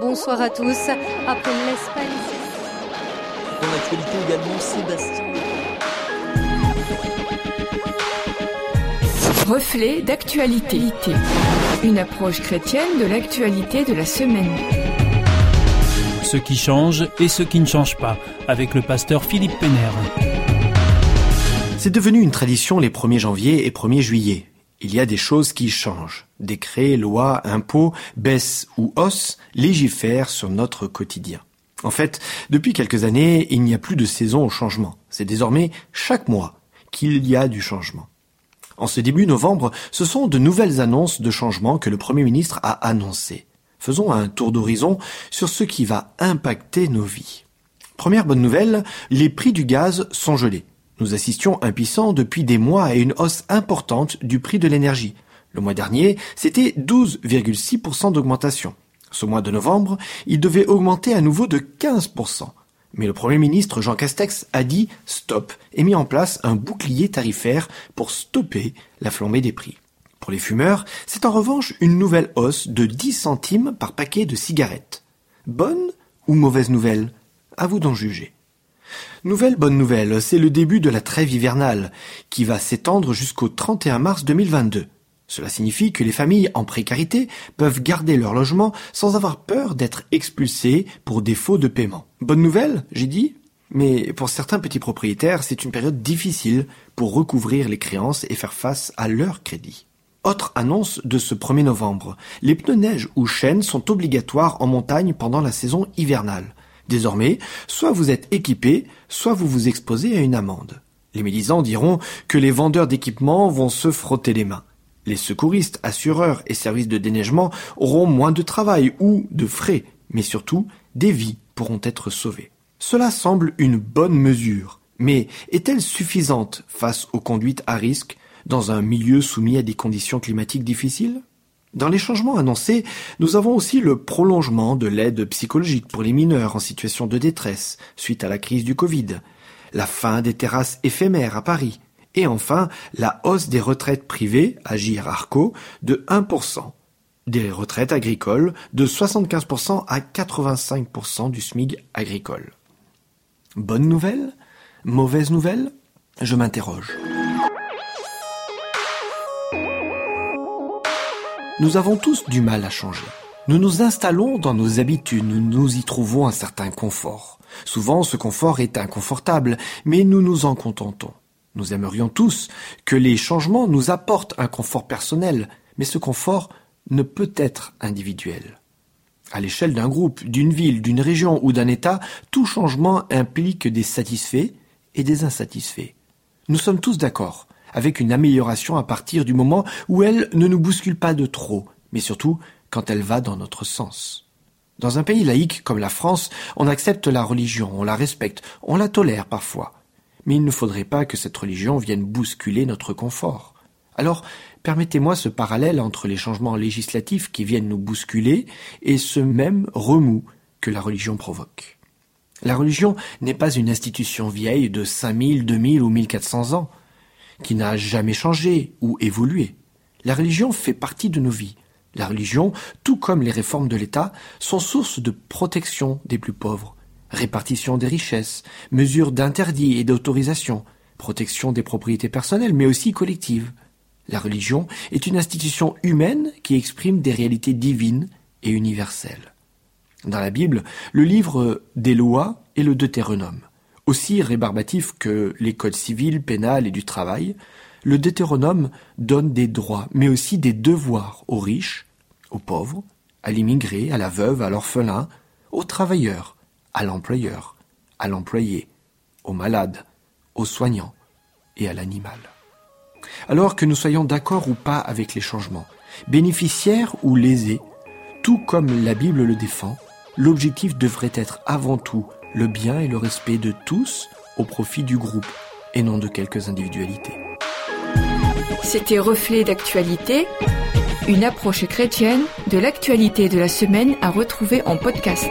Bonsoir à tous. Après l'Espagne. Dans l'actualité également, Sébastien. Reflet d'actualité. Une approche chrétienne de l'actualité de la semaine. Ce qui change et ce qui ne change pas, avec le pasteur Philippe Pénère. C'est devenu une tradition les 1er janvier et 1er juillet. Il y a des choses qui changent. Décrets, lois, impôts, baissent ou hausses légifèrent sur notre quotidien. En fait, depuis quelques années, il n'y a plus de saison au changement. C'est désormais chaque mois qu'il y a du changement. En ce début novembre, ce sont de nouvelles annonces de changement que le Premier ministre a annoncées. Faisons un tour d'horizon sur ce qui va impacter nos vies. Première bonne nouvelle, les prix du gaz sont gelés. Nous assistions impuissants depuis des mois à une hausse importante du prix de l'énergie. Le mois dernier, c'était 12,6% d'augmentation. Ce mois de novembre, il devait augmenter à nouveau de 15%. Mais le Premier ministre Jean Castex a dit stop et mis en place un bouclier tarifaire pour stopper la flambée des prix. Pour les fumeurs, c'est en revanche une nouvelle hausse de 10 centimes par paquet de cigarettes. Bonne ou mauvaise nouvelle? À vous d'en juger. Nouvelle bonne nouvelle, c'est le début de la trêve hivernale, qui va s'étendre jusqu'au 31 mars 2022. Cela signifie que les familles en précarité peuvent garder leur logement sans avoir peur d'être expulsées pour défaut de paiement. Bonne nouvelle, j'ai dit? Mais pour certains petits propriétaires, c'est une période difficile pour recouvrir les créances et faire face à leurs crédits. Autre annonce de ce 1er novembre. Les pneus neige ou chaînes sont obligatoires en montagne pendant la saison hivernale. Désormais, soit vous êtes équipé, soit vous vous exposez à une amende. Les médisants diront que les vendeurs d'équipements vont se frotter les mains. Les secouristes, assureurs et services de déneigement auront moins de travail ou de frais, mais surtout des vies pourront être sauvées. Cela semble une bonne mesure, mais est-elle suffisante face aux conduites à risque dans un milieu soumis à des conditions climatiques difficiles? Dans les changements annoncés, nous avons aussi le prolongement de l'aide psychologique pour les mineurs en situation de détresse suite à la crise du Covid, la fin des terrasses éphémères à Paris, et enfin la hausse des retraites privées, Agir Arco, de 1%, des retraites agricoles de 75% à 85% du SMIG agricole. Bonne nouvelle? Mauvaise nouvelle? Je m'interroge. Nous avons tous du mal à changer. Nous nous installons dans nos habitudes, nous y trouvons un certain confort. Souvent, ce confort est inconfortable, mais nous nous en contentons. Nous aimerions tous que les changements nous apportent un confort personnel, mais ce confort ne peut être individuel. À l'échelle d'un groupe, d'une ville, d'une région ou d'un État, tout changement implique des satisfaits et des insatisfaits. Nous sommes tous d'accord avec une amélioration à partir du moment où elle ne nous bouscule pas de trop, mais surtout quand elle va dans notre sens. Dans un pays laïque comme la France, on accepte la religion, on la respecte, on la tolère parfois. Mais il ne faudrait pas que cette religion vienne bousculer notre confort. Alors, permettez-moi ce parallèle entre les changements législatifs qui viennent nous bousculer et ce même remous que la religion provoque. La religion n'est pas une institution vieille de 5000, 2000 ou 1400 ans qui n'a jamais changé ou évolué. La religion fait partie de nos vies. La religion, tout comme les réformes de l'État, sont source de protection des plus pauvres, répartition des richesses, mesures d'interdit et d'autorisation, protection des propriétés personnelles, mais aussi collectives. La religion est une institution humaine qui exprime des réalités divines et universelles. Dans la Bible, le livre des lois est le Deutéronome. Aussi rébarbatif que les codes civils, pénals et du travail, le Deutéronome donne des droits, mais aussi des devoirs aux riches, aux pauvres, à l'immigré, à la veuve, à l'orphelin, aux travailleurs, à l'employeur, à l'employé, aux malades, aux soignants et à l'animal. Alors que nous soyons d'accord ou pas avec les changements, bénéficiaires ou lésés, tout comme la Bible le défend, l'objectif devrait être avant tout le bien et le respect de tous au profit du groupe et non de quelques individualités. C'était Reflet d'actualité, une approche chrétienne de l'actualité de la semaine à retrouver en podcast.